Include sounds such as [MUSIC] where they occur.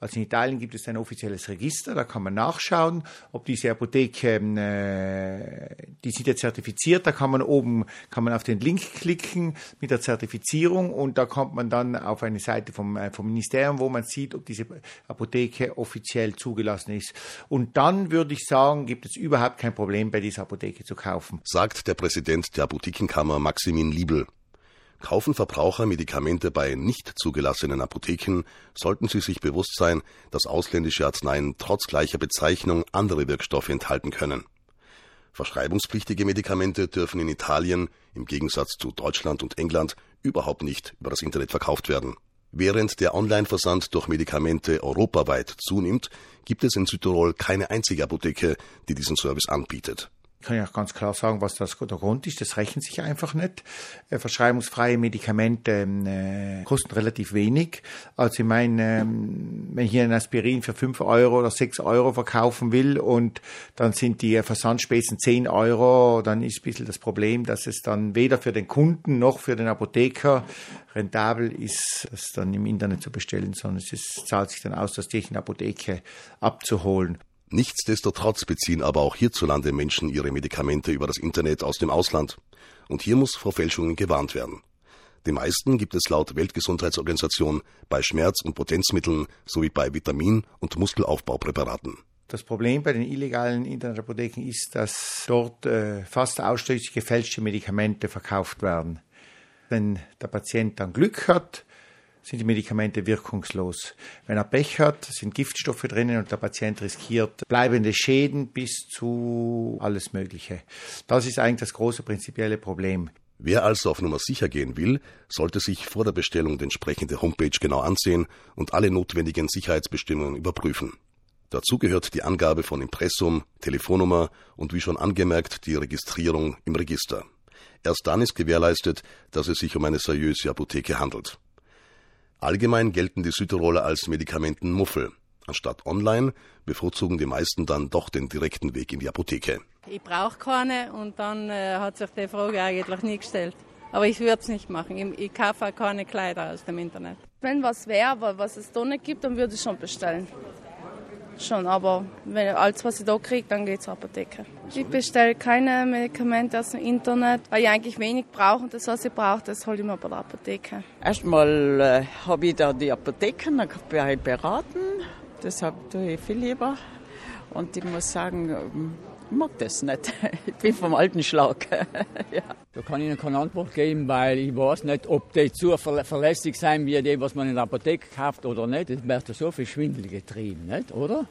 Also in Italien gibt es ein offizielles Register, da kann man nachschauen, ob diese Apotheke, äh, die sind ja zertifiziert, da kann man oben, kann man auf den Link klicken mit der Zertifizierung und da kommt man dann auf eine Seite vom, äh, vom Ministerium, wo man sieht, ob diese Apotheke offiziell zugelassen ist. Und dann würde ich sagen, gibt es überhaupt kein Problem, bei dieser Apotheke zu kaufen. Sagt der Präsident der Apothekenkammer Maximin Liebel. Kaufen Verbraucher Medikamente bei nicht zugelassenen Apotheken, sollten sie sich bewusst sein, dass ausländische Arzneien trotz gleicher Bezeichnung andere Wirkstoffe enthalten können. Verschreibungspflichtige Medikamente dürfen in Italien, im Gegensatz zu Deutschland und England, überhaupt nicht über das Internet verkauft werden. Während der Online-Versand durch Medikamente europaweit zunimmt, gibt es in Südtirol keine einzige Apotheke, die diesen Service anbietet. Ich kann ja auch ganz klar sagen, was das der Grund ist. Das rechnet sich einfach nicht. Äh, verschreibungsfreie Medikamente ähm, äh, kosten relativ wenig. Also ich meine, ähm, wenn ich hier ein Aspirin für fünf Euro oder sechs Euro verkaufen will und dann sind die Versandspesen zehn Euro, dann ist ein bisschen das Problem, dass es dann weder für den Kunden noch für den Apotheker rentabel ist, das dann im Internet zu bestellen, sondern es ist, zahlt sich dann aus, das durch eine Apotheke abzuholen. Nichtsdestotrotz beziehen aber auch hierzulande Menschen ihre Medikamente über das Internet aus dem Ausland. Und hier muss vor Fälschungen gewarnt werden. Die meisten gibt es laut Weltgesundheitsorganisation bei Schmerz- und Potenzmitteln sowie bei Vitamin- und Muskelaufbaupräparaten. Das Problem bei den illegalen Internetapotheken ist, dass dort äh, fast ausschließlich gefälschte Medikamente verkauft werden. Wenn der Patient dann Glück hat, sind die Medikamente wirkungslos. Wenn er Pech hat, sind Giftstoffe drinnen und der Patient riskiert bleibende Schäden bis zu alles Mögliche. Das ist eigentlich das große prinzipielle Problem. Wer also auf Nummer sicher gehen will, sollte sich vor der Bestellung die entsprechende Homepage genau ansehen und alle notwendigen Sicherheitsbestimmungen überprüfen. Dazu gehört die Angabe von Impressum, Telefonnummer und wie schon angemerkt die Registrierung im Register. Erst dann ist gewährleistet, dass es sich um eine seriöse Apotheke handelt. Allgemein gelten die Südtiroler als Medikamentenmuffel. Anstatt online bevorzugen die meisten dann doch den direkten Weg in die Apotheke. Ich brauche keine und dann äh, hat sich die Frage eigentlich nie gestellt. Aber ich würde es nicht machen. Ich, ich kaufe keine Kleider aus dem Internet. Wenn was wäre, was es da nicht gibt, dann würde ich schon bestellen schon, aber wenn alles, was ich da kriege, dann geht es zur Apotheke. Ich bestelle keine Medikamente aus dem Internet, weil ich eigentlich wenig brauche und das, was ich brauche, das hole ich mir bei der Apotheke. Erstmal äh, habe ich da die Apotheken, da kann ich beraten, deshalb tue ich viel lieber. Und ich muss sagen, ähm, ich mag das nicht. [LAUGHS] Ich bin vom alten Schlag. [LAUGHS] ja. Da kann ich Ihnen keine Antwort geben, weil ich weiß nicht, ob die zu verlässlich sein wie die, was man in der Apotheke kauft oder nicht. Es wird so viel Schwindel getrieben, nicht, oder?